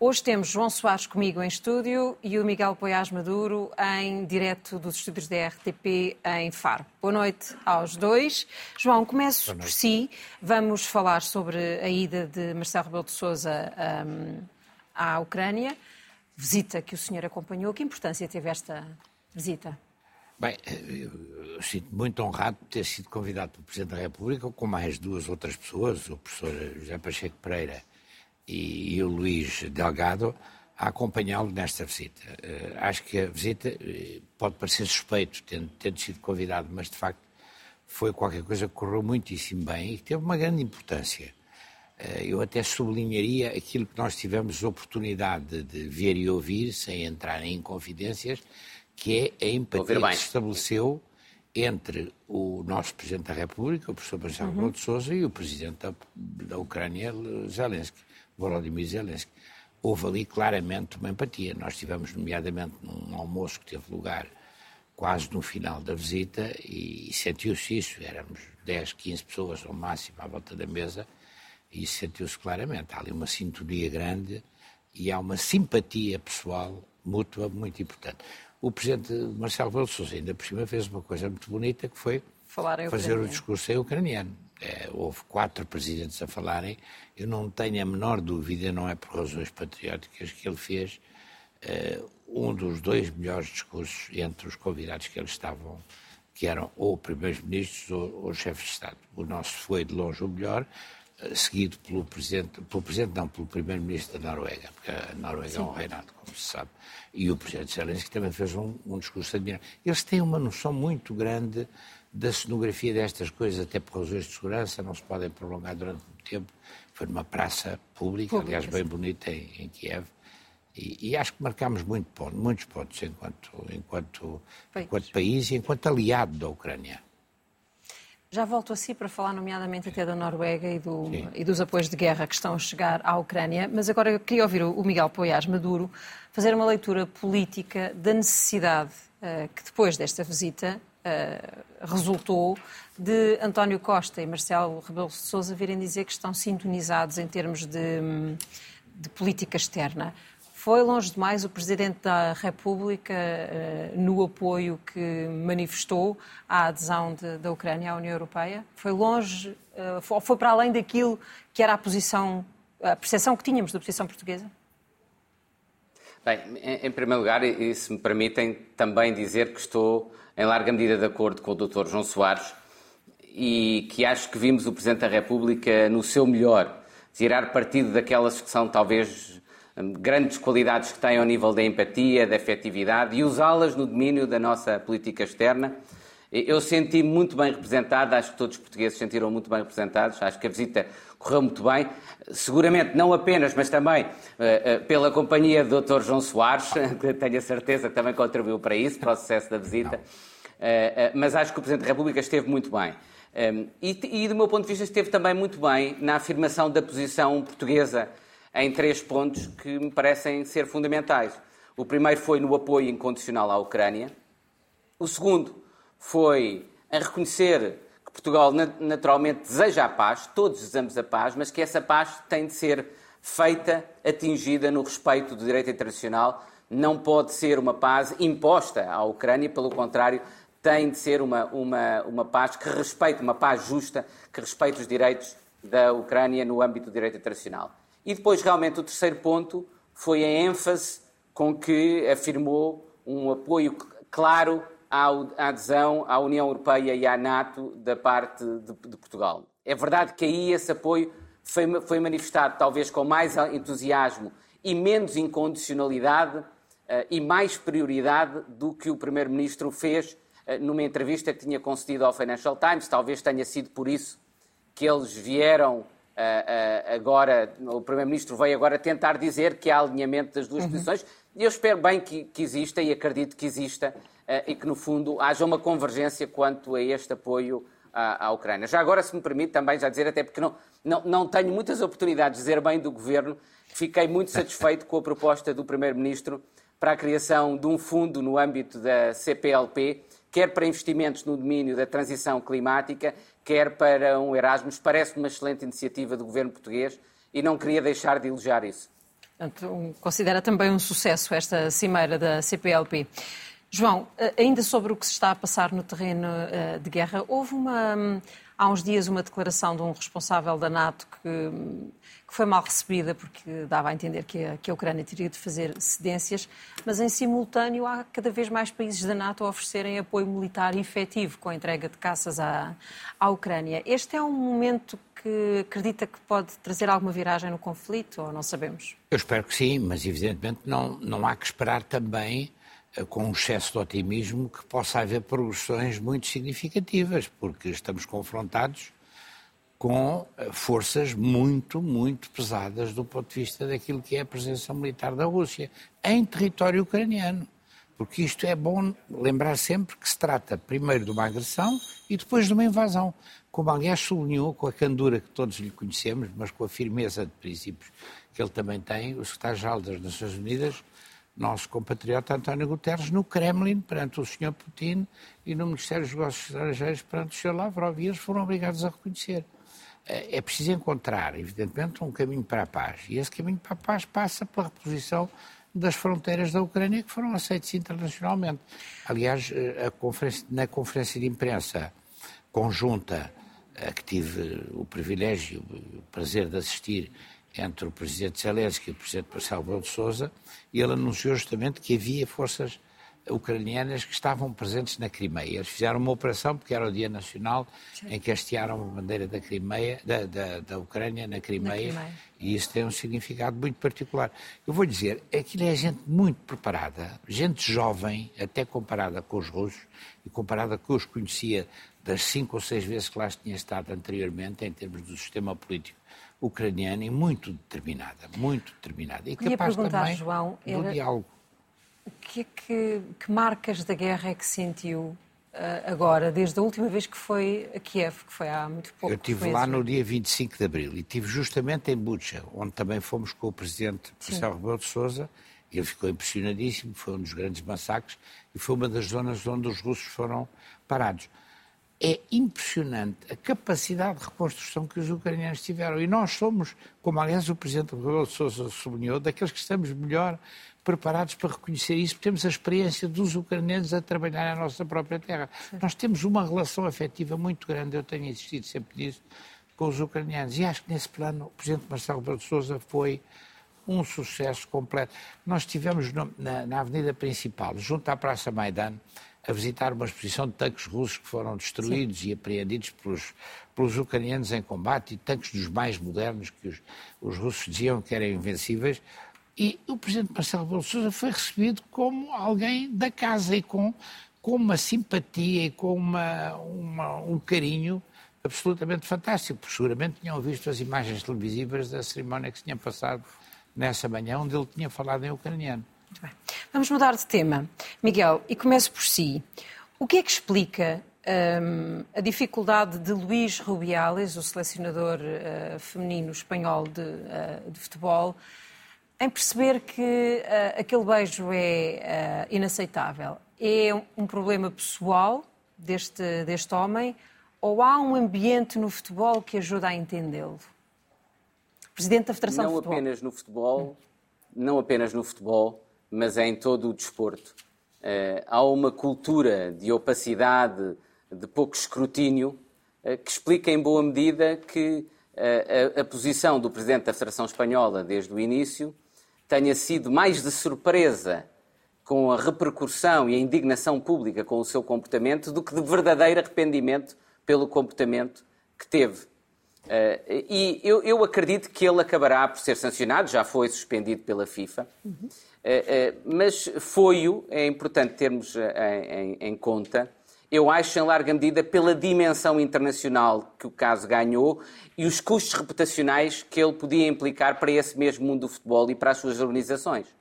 Hoje temos João Soares comigo em estúdio e o Miguel Poiás Maduro em direto dos estúdios da RTP em Faro. Boa noite aos dois. João, começo por si. Vamos falar sobre a ida de Marcelo Rebelo de Sousa um, à Ucrânia, visita que o senhor acompanhou. Que importância teve esta visita? Bem, eu sinto muito honrado por ter sido convidado pelo Presidente da República com mais duas outras pessoas, o professor José Pacheco Pereira e, e o Luís Delgado, a acompanhá-lo nesta visita. Uh, acho que a visita uh, pode parecer suspeito, tendo, tendo sido convidado, mas de facto foi qualquer coisa que correu muitíssimo bem e que teve uma grande importância. Uh, eu até sublinharia aquilo que nós tivemos oportunidade de, de ver e ouvir, sem entrar em confidências, que é a empatia que se estabeleceu entre o nosso Presidente da República, o professor Marcelo uhum. de Sousa, e o Presidente da, da Ucrânia, Zelensky, Volodymyr Zelensky. Houve ali claramente uma empatia. Nós tivemos, nomeadamente, num almoço que teve lugar quase no final da visita e, e sentiu-se isso. Éramos 10, 15 pessoas ao máximo à volta da mesa e sentiu-se claramente. Há ali uma sintonia grande e há uma simpatia pessoal mútua muito importante o presidente Marcelo Rebelo Sousa ainda por cima fez uma coisa muito bonita que foi fazer o discurso em ucraniano. É, houve quatro presidentes a falarem. Eu não tenho a menor dúvida, não é por razões patrióticas, que ele fez uh, um dos dois melhores discursos entre os convidados que eles estavam, que eram ou primeiros-ministros ou, ou chefes de Estado. O nosso foi de longe o melhor, seguido pelo presidente, pelo presidente não, pelo primeiro-ministro da Noruega, porque a Noruega Sim. é um reinado, como se sabe e o presidente Zelensky também fez um, um discurso admirável. Eles têm uma noção muito grande da cenografia destas coisas, até por razões de segurança, não se podem prolongar durante muito tempo. Foi numa praça pública, pública aliás, bem bonita em, em Kiev. E, e, acho que marcámos muito ponto, muitos pontos enquanto, enquanto, enquanto país e enquanto aliado da Ucrânia. Já volto a si para falar, nomeadamente, até da Noruega e, do, e, dos apoios de guerra que estão a chegar à Ucrânia, mas agora eu queria ouvir o Miguel Poiás Maduro fazer uma leitura política da necessidade uh, que depois desta visita uh, resultou de António Costa e Marcelo Rebelo de Sousa virem dizer que estão sintonizados em termos de, de política externa. Foi longe demais o Presidente da República uh, no apoio que manifestou à adesão de, da Ucrânia à União Europeia? Foi longe, uh, foi, foi para além daquilo que era a posição, a percepção que tínhamos da posição portuguesa? Bem, em, primeiro lugar, e se me permitem também dizer que estou em larga medida de acordo com o Dr. João Soares e que acho que vimos o Presidente da República no seu melhor, tirar partido daquelas que são talvez grandes qualidades que têm ao nível da empatia, da efetividade e usá-las no domínio da nossa política externa. Eu senti muito bem representado, acho que todos os portugueses sentiram muito bem representados, acho que a visita correu muito bem, seguramente não apenas, mas também uh, uh, pela companhia do Dr. João Soares, que tenho a certeza que também contribuiu para isso, para o sucesso da visita, uh, mas acho que o Presidente da República esteve muito bem. Um, e, e, do meu ponto de vista, esteve também muito bem na afirmação da posição portuguesa em três pontos que me parecem ser fundamentais. O primeiro foi no apoio incondicional à Ucrânia. O segundo foi em reconhecer que Portugal naturalmente deseja a paz, todos desejamos a paz, mas que essa paz tem de ser feita, atingida no respeito do direito internacional. Não pode ser uma paz imposta à Ucrânia, pelo contrário, tem de ser uma, uma, uma paz que respeite, uma paz justa, que respeite os direitos da Ucrânia no âmbito do direito internacional. E depois, realmente, o terceiro ponto foi a ênfase com que afirmou um apoio claro à adesão à União Europeia e à NATO da parte de, de Portugal. É verdade que aí esse apoio foi, foi, manifestado talvez com mais entusiasmo e menos incondicionalidade uh, e mais prioridade do que o Primeiro-Ministro fez uh, numa entrevista que tinha concedido ao Financial Times. Talvez tenha sido por isso que eles vieram agora, o Primeiro-Ministro veio agora tentar dizer que há alinhamento das duas uhum. posições, e eu espero bem que, que exista e acredito que exista, uh, e que no fundo haja uma convergência quanto a este apoio à, à, Ucrânia. Já agora, se me permite também já dizer, até porque não, não, não tenho muitas oportunidades de dizer bem do Governo, fiquei muito satisfeito com a proposta do Primeiro-Ministro para a criação de um fundo no âmbito da CPLP, quer para investimentos no domínio da transição climática, quer para um Erasmus. Parece-me uma excelente iniciativa do governo português e não queria deixar de elogiar isso. Portanto, considera também um sucesso esta cimeira da CPLP. João, eh, ainda sobre o que se está a passar no terreno eh, de guerra, houve uma, há uns dias uma declaração de um responsável da NATO que, que foi mal recebida porque dava a entender que a, que a, Ucrânia teria de fazer cedências, mas em simultâneo há cada vez mais países da NATO a oferecerem apoio militar efetivo com a entrega de caças à, à Ucrânia. Este é um momento que acredita que pode trazer alguma viragem no conflito ou não sabemos? Eu espero que sim, mas evidentemente não, não há que esperar também com um excesso de otimismo que possa haver progressões muito significativas, porque estamos confrontados com eh, forças muito, muito pesadas do ponto de vista daquilo que é a presença militar da Rússia em território ucraniano. Porque isto é bom lembrar sempre que se trata primeiro de uma agressão e depois de uma invasão. Como aliás sublinhou com a candura que todos lhe conhecemos, mas com a firmeza de princípios que ele também tem, o secretário-geral das Nações Unidas, nosso compatriota António Guterres no Kremlin perante o Sr. Putin e no Ministério dos Negócios Estrangeiros perante o Sr. Lavrov. E eles foram obrigados a reconhecer. É, é preciso encontrar, evidentemente, um caminho para a paz. E esse caminho para a paz passa pela reposição das fronteiras da Ucrânia que foram aceitas internacionalmente. Aliás, eh, conferência, na conferência de imprensa conjunta a que tive o privilégio, o prazer de assistir entre o presidente Zelensky e o presidente Marcelo Rebelo de Sousa, e ele anunciou justamente que havia forças ucranianas que estavam presentes na Crimeia. Eles fizeram uma operação, porque era o Dia Nacional, Sim. em que hastearam a bandeira da, Crimeia, da, da, da Ucrânia na Crimeia, na Crimeia, e isso tem um significado muito particular. Eu vou dizer, aquilo é gente muito preparada, gente jovem, até comparada com os russos, e comparada com que eu os conhecia das cinco ou seis vezes que lá tinha estado anteriormente, em termos do sistema político ucraniana e muito determinada, muito determinada. E capaz também João, do era... diálogo. O que, é que, que, marcas da guerra é que sentiu uh, agora, desde a última vez que foi a Kiev, que foi há muito pouco? Eu estive lá no dia 25 de abril e estive justamente em Bucha, onde também fomos com o presidente Marcelo Rebelo de Sousa. Ele ficou impressionadíssimo, foi um dos grandes massacres e foi uma das zonas onde os russos foram parados é impressionante a capacidade de reconstrução que os ucranianos tiveram. E nós somos, como aliás o Presidente Rebelo de Sousa sublinhou, daqueles que estamos melhor preparados para reconhecer isso, porque temos a experiência dos ucranianos a trabalhar na nossa própria terra. Sim. Nós temos uma relação afetiva muito grande, eu tenho insistido sempre nisso, com os ucranianos. E acho que nesse plano o Presidente Marcelo Rebelo de Sousa foi um sucesso completo. Nós estivemos na, na avenida principal, junto à Praça Maidan, a visitar uma exposição de tanques russos que foram destruídos Sim. e apreendidos pelos, pelos ucranianos em combate, e tanques dos mais modernos que os, os russos diziam que eram invencíveis. E o presidente Marcelo Rebelo Sousa foi recebido como alguém da casa e com, com uma simpatia e com uma, uma, um carinho absolutamente fantástico, porque seguramente tinham visto as imagens televisivas da cerimónia que se tinha passado nessa manhã, onde ele tinha falado em ucraniano. Muito bem. Vamos mudar de tema. Miguel, e começo por si. O que é que explica um, a dificuldade de Luís Rubiales, o selecionador uh, feminino espanhol de, uh, de, futebol, em perceber que uh, aquele beijo é inaceitável? É um problema pessoal deste, deste homem ou há um ambiente no futebol que ajuda a entendê-lo? Presidente da Federação não de Futebol. Apenas no futebol, não apenas no futebol, mas é em todo o desporto. Uh, há uma cultura de opacidade, de pouco escrutínio, uh, que explica em boa medida que uh, a, a, posição do Presidente da Federação Espanhola desde o início tenha sido mais de surpresa com a repercussão e a indignação pública com o seu comportamento do que de verdadeiro arrependimento pelo comportamento que teve. Uh, e eu, eu, acredito que ele acabará por ser sancionado, já foi suspendido pela FIFA, uhum. Uh, uh, mas foi-o, é importante termos em, em, conta, eu acho em larga medida pela dimensão internacional que o caso ganhou e os custos reputacionais que ele podia implicar para esse mesmo mundo do futebol e para as suas organizações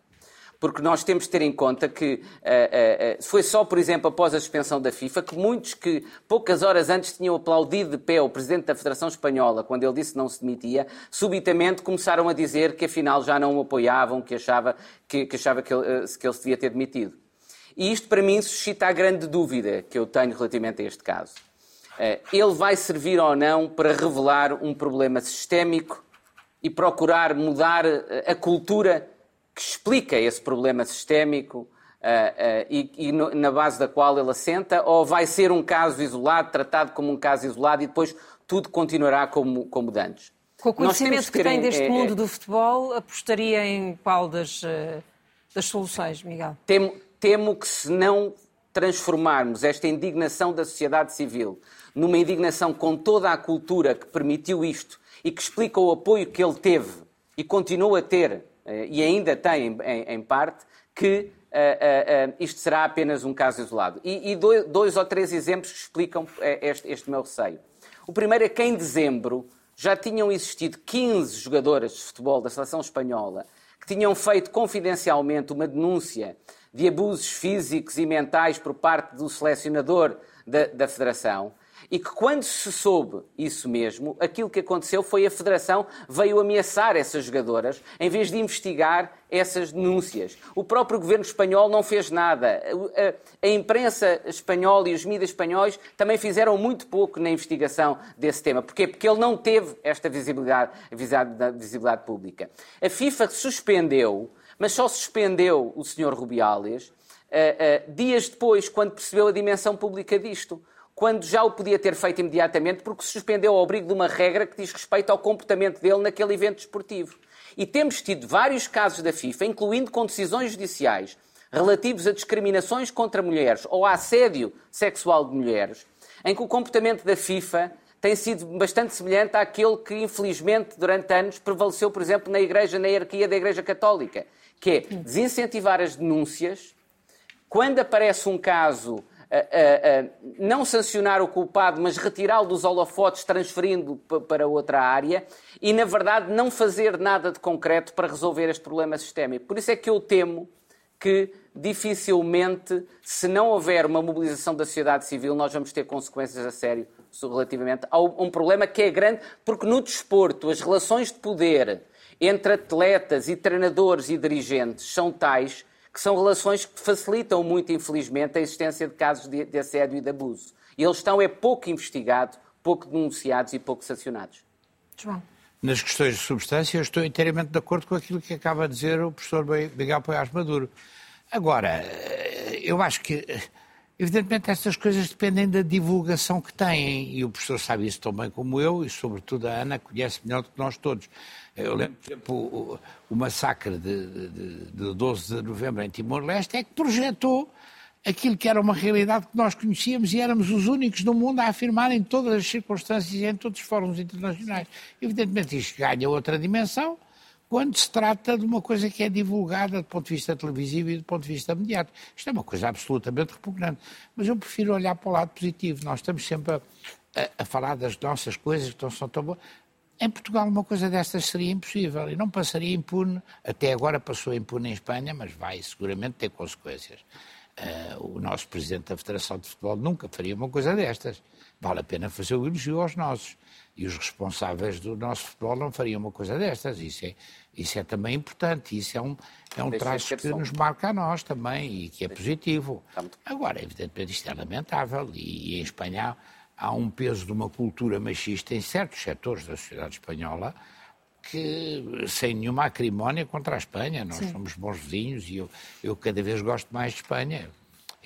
porque nós temos de ter em conta que uh, uh, foi só, por exemplo, após a suspensão da FIFA, que muitos que poucas horas antes tinham aplaudido de pé o Presidente da Federação Espanhola, quando ele disse que não se demitia, subitamente começaram a dizer que afinal já não o apoiavam, que achava que, que, achava que, ele, que ele se devia ter demitido. E isto, para mim, suscita a grande dúvida que eu tenho relativamente a este caso. Ele vai servir ou não para revelar um problema sistémico e procurar mudar a cultura que explica esse problema sistémico uh, uh, e, e no, na base da qual ele assenta, ou vai ser um caso isolado, tratado como um caso isolado e depois tudo continuará como, como antes? Com o conhecimento que, que tem deste é, mundo é, do futebol, apostaria em qual das, uh, das soluções, Miguel? Temo, temo que se não transformarmos esta indignação da sociedade civil numa indignação com toda a cultura que permitiu isto e que explica o apoio que ele teve e continua a ter e ainda tem em, parte, que uh, uh, isto será apenas um caso isolado. E, e dois, dois, ou três exemplos que explicam este, este, meu receio. O primeiro é que em dezembro já tinham existido 15 jogadoras de futebol da seleção espanhola que tinham feito confidencialmente uma denúncia de abusos físicos e mentais por parte do selecionador da, da Federação e que quando se soube isso mesmo, aquilo que aconteceu foi a Federação veio ameaçar essas jogadoras em vez de investigar essas denúncias. O próprio governo espanhol não fez nada. A, imprensa espanhola e os mídias espanhóis também fizeram muito pouco na investigação desse tema. Porquê? Porque ele não teve esta visibilidade, visibilidade pública. A FIFA suspendeu, mas só suspendeu o Sr. Rubiales uh, uh, dias depois, quando percebeu a dimensão pública disto quando já o podia ter feito imediatamente, porque se suspendeu ao abrigo de uma regra que diz respeito ao comportamento dele naquele evento desportivo. E temos tido vários casos da FIFA, incluindo com decisões judiciais, relativos a discriminações contra mulheres ou a assédio sexual de mulheres, em que o comportamento da FIFA tem sido bastante semelhante àquele que, infelizmente, durante anos prevaleceu, por exemplo, na Igreja, na hierarquia da Igreja Católica, que é desincentivar as denúncias. Quando aparece um caso não sancionar o culpado, mas retirá-lo dos holofotes, transferindo para outra área, e, na verdade, não fazer nada de concreto para resolver este problema sistémico. Por isso é que eu temo que dificilmente, se não houver uma mobilização da sociedade civil, nós vamos ter consequências a sério relativamente a um problema que é grande, porque no desporto as relações de poder entre atletas e treinadores e dirigentes são tais que são relações que facilitam muito, infelizmente, a existência de casos de, de assédio e de abuso. E eles estão é pouco investigados, pouco denunciados e pouco sancionados. João. Nas questões de substância, eu estou inteiramente de acordo com aquilo que acaba de dizer o professor Miguel Poiás Maduro. Agora, eu acho que, evidentemente, estas coisas dependem da divulgação que têm, e o professor sabe isso tão bem como eu, e sobretudo a Ana conhece melhor do que nós todos. Eu lembro, por exemplo, o, o massacre de, de, de 12 de novembro em Timor-Leste é que projetou aquilo que era uma realidade que nós conhecíamos e éramos os únicos no mundo a afirmar em todas as circunstâncias e em todos os fóruns internacionais. Evidentemente, isto ganha outra dimensão quando se trata de uma coisa que é divulgada do ponto de vista televisivo e do ponto de vista mediático. Isto é uma coisa absolutamente repugnante. Mas eu prefiro olhar para o lado positivo. Nós estamos sempre a, a, a falar das nossas coisas que não são tão boas. Em Portugal uma coisa destas seria impossível e não passaria impune. Até agora passou impune em Espanha, mas vai seguramente ter consequências. Uh, o nosso presidente da Federação de Futebol nunca faria uma coisa destas. Vale a pena fazer o elogio aos nossos. E os responsáveis do nosso futebol não fariam uma coisa destas. Isso é, isso é também importante. Isso é um, é um traço que nos marca a nós também e que é positivo. Agora, evidentemente, isto é lamentável. E, e em Espanha há um peso de uma cultura machista em certos setores da sociedade espanhola que, sem nenhuma acrimónia contra a Espanha, nós Sim. somos bons vizinhos e eu, eu cada vez gosto mais de Espanha.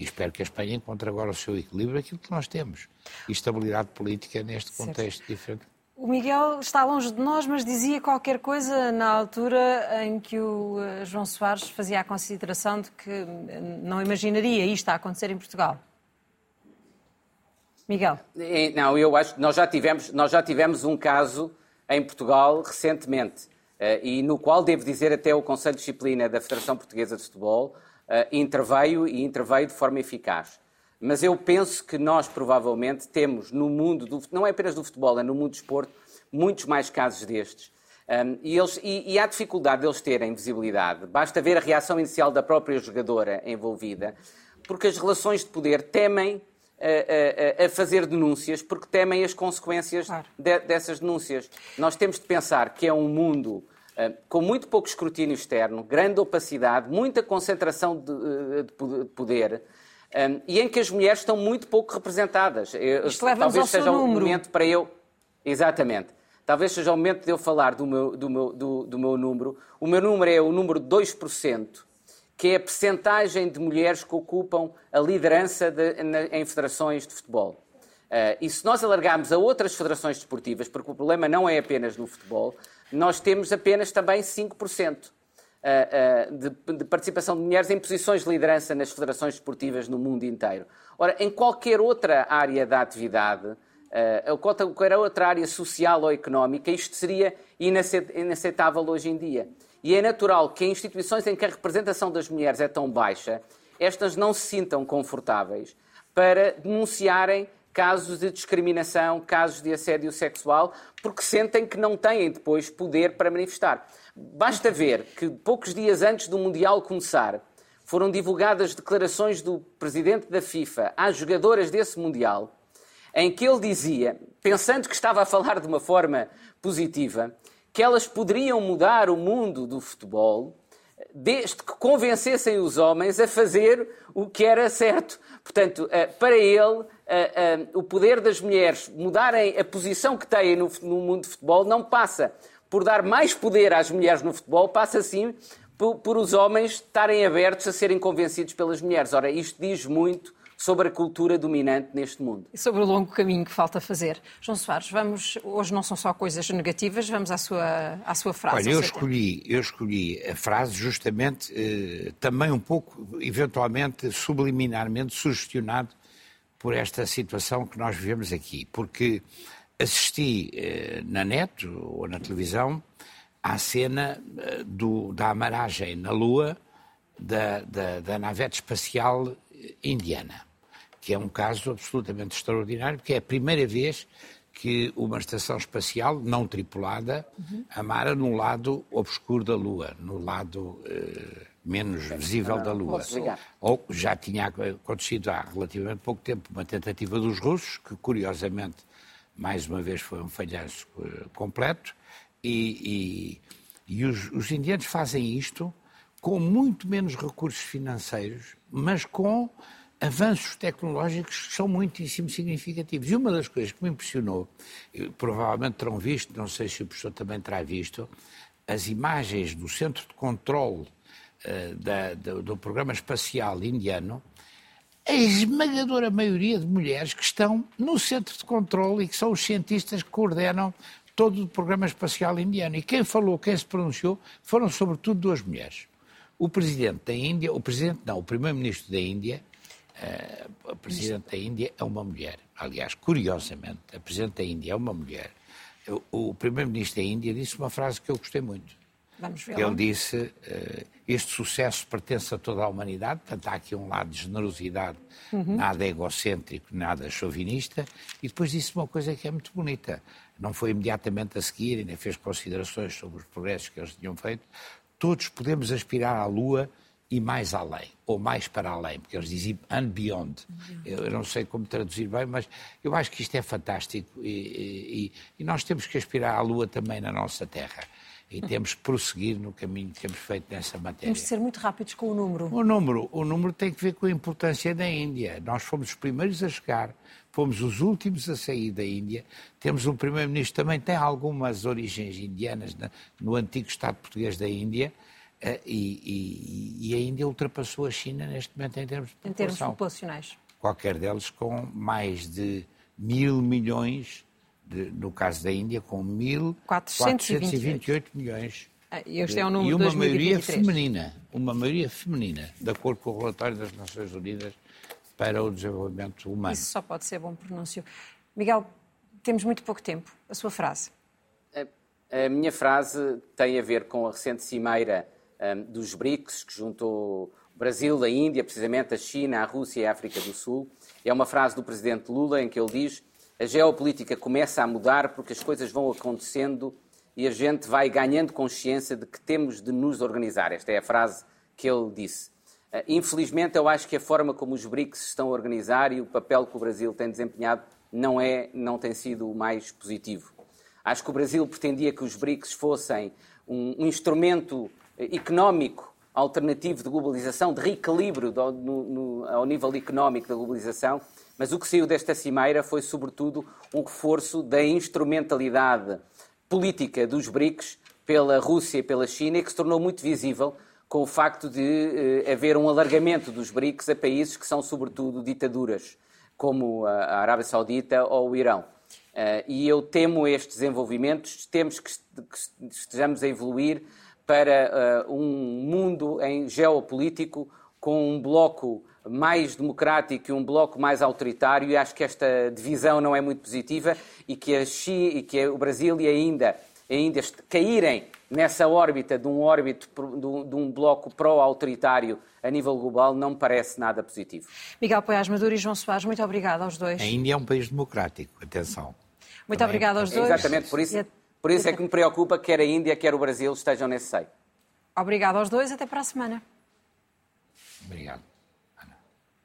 E espero que a Espanha encontre agora o seu equilíbrio, aquilo que nós temos. E estabilidade política neste contexto certo. diferente. O Miguel está longe de nós, mas dizia qualquer coisa na altura em que o eh, João Soares fazia a consideração de que não imaginaria isto a acontecer em Portugal. Miguel. Não, eu acho que nós já tivemos, nós já tivemos um caso em Portugal recentemente, eh, e no qual, devo dizer, até o Conselho de Disciplina da Federação Portuguesa de Futebol eh, interveio e interveio de forma eficaz. Mas eu penso que nós provavelmente temos no mundo, do, não é apenas do futebol, é no mundo do esporte, muitos mais casos destes. Um, e, eles, e, e, há dificuldade deles terem visibilidade. Basta ver a reação inicial da própria jogadora envolvida, porque as relações de poder temem a, a, a, fazer denúncias porque temem as consequências claro. de, dessas denúncias. Nós temos de pensar que é um mundo com muito pouco escrutínio externo, grande opacidade, muita concentração de, eh, de poder. Eh, e em que as mulheres estão muito pouco representadas. Isto ao seja um momento para eu. Exatamente. talvez seja o momento de eu falar do meu, do meu, do, do meu número. O meu número é o número 2%, que é a percentagem de mulheres que ocupam a liderança de, na, em federações de futebol. Uh, e se nós alargarmos a outras federações desportivas, porque o problema não é apenas no futebol, nós temos apenas também 5% uh, uh, de, de participação de mulheres em posições de liderança nas federações desportivas no mundo inteiro. Ora, em qualquer outra área da atividade, uh, qualquer outra área social ou económica, isto seria inaceitável hoje em dia. E é natural que em instituições em que a representação das mulheres é tão baixa, estas não se sintam confortáveis para denunciarem casos de discriminação, casos de assédio sexual, porque sentem que não têm depois poder para manifestar. Basta ver que poucos dias antes do Mundial começar, foram divulgadas declarações do presidente da FIFA às jogadoras desse Mundial, em que ele dizia, pensando que estava a falar de uma forma positiva, que elas poderiam mudar o mundo do futebol desde que convencessem os homens a fazer o que era certo. Portanto, eh, para ele, eh, eh, o poder das mulheres mudarem a posição que têm no mundo de futebol não passa por dar mais poder às mulheres no futebol, passa sim por, por os homens estarem abertos a serem convencidos pelas mulheres. Ora, isto diz muito sobre a cultura dominante neste mundo. E sobre o longo caminho que falta fazer. João Soares, vamos, hoje não são só coisas negativas, vamos à sua, à sua frase. Olha, eu escolhi, eu escolhi a frase justamente eh, também um pouco, eventualmente, subliminarmente sugestionado por esta situação que nós vivemos aqui, porque assisti eh, na net ou na televisão à cena eh, do, da amaragem na Lua da, da, da navete espacial indiana que é um caso absolutamente extraordinário, porque é a primeira vez que uma estação espacial não tripulada uhum. amara no lado obscuro da Lua, no lado eh, menos visível da Lua. Ou já tinha acontecido há relativamente pouco tempo uma tentativa dos russos, que curiosamente, mais uma vez, foi um falhanço eh, completo, e, e, e os, os indianos fazem isto com muito menos recursos financeiros, mas com avanços tecnológicos que são muitíssimo significativos. E uma das coisas que me impressionou, provavelmente terão visto, não sei se o professor também terá visto, as imagens do centro de controle uh, da, do, do programa espacial indiano, a esmagadora maioria de mulheres que estão no centro de controle e que são os cientistas que coordenam todo o programa espacial indiano. E quem falou, quem se pronunciou, foram sobretudo duas mulheres. O presidente da Índia, o presidente não, o primeiro-ministro da Índia, a Presidente da Índia é uma mulher. Aliás, curiosamente, a Presidente da Índia é uma mulher. O, Primeiro-Ministro da Índia disse uma frase que eu gostei muito. Vamos ver. Ele disse: uh, Este sucesso pertence a toda a humanidade, portanto, há aqui um lado de generosidade, uhum. nada egocêntrico, nada chauvinista, e depois disse uma coisa que é muito bonita. Não foi imediatamente a seguir, ainda fez considerações sobre os progressos que eles tinham feito. Todos podemos aspirar à Lua e mais além, ou mais para além, porque eles diziam and beyond. Eu não sei como traduzir bem, mas eu acho que isto é fantástico e, e, e nós temos que aspirar à Lua também na nossa Terra. E temos que prosseguir no caminho que temos feito nessa matéria. Temos de ser muito rápidos com o número. O número, o número tem que ver com a importância da Índia. Nós fomos os primeiros a chegar, fomos os últimos a sair da Índia. Temos um primeiro-ministro também tem algumas origens indianas no antigo Estado português daÍndia eh, e, e, e, a Índia ultrapassou a China neste momento em termos de população. Em termos populacionais. Qualquer deles com mais de mil milhões, de, no caso da Índia, com 1.428 milhões. Ah, este é o número e uma 2023. maioria feminina, uma maioria feminina, de acordo com o relatório das Nações Unidas para o Desenvolvimento Humano. Isso só pode ser bom pronúncio. Miguel, temos muito pouco tempo. A sua frase. A, a minha frase tem a ver com a recente cimeira um, dos BRICS, que juntou o Brasil, a Índia, precisamente a China, a Rússia e a África do Sul. É uma frase do presidente Lula em que ele diz: a geopolítica começa a mudar porque as coisas vão acontecendo e a gente vai ganhando consciência de que temos de nos organizar. Esta é a frase que ele disse. Uh, infelizmente, eu acho que a forma como os BRICS estão a organizar e o papel que o Brasil tem desempenhado não, é, não tem sido o mais positivo. Acho que o Brasil pretendia que os BRICS fossem um, um instrumento económico alternativo de globalização, de reequilíbrio do, no, no, ao nível económico da globalização, mas o que saiu desta cimeira foi, sobretudo, um reforço da instrumentalidade política dos BRICS pela Rússia e pela China e que se tornou muito visível com o facto de eh, haver um alargamento dos BRICS a países que são, sobretudo, ditaduras, como a Arábia Saudita ou o Irão. Uh, e eu temo estes desenvolvimentos, temos que estejamos a evoluir para uh, um mundo em geopolítico com um bloco mais democrático e um bloco mais autoritário, e acho que esta divisão não é muito positiva e que, a Xi, e que o Brasil e a Índia, a Índia caírem nessa órbita de um, órbito, de um bloco pró-autoritário a nível global não me parece nada positivo. Miguel Poiás Maduro e João Soares, muito obrigado aos dois. A Índia é um país democrático, atenção. Muito Também obrigado aos dois. Exatamente, por isso, por isso é que me preocupa que quer a Índia, quer o Brasil estejam nesse seio. Obrigado aos dois, até para a semana. Obrigado.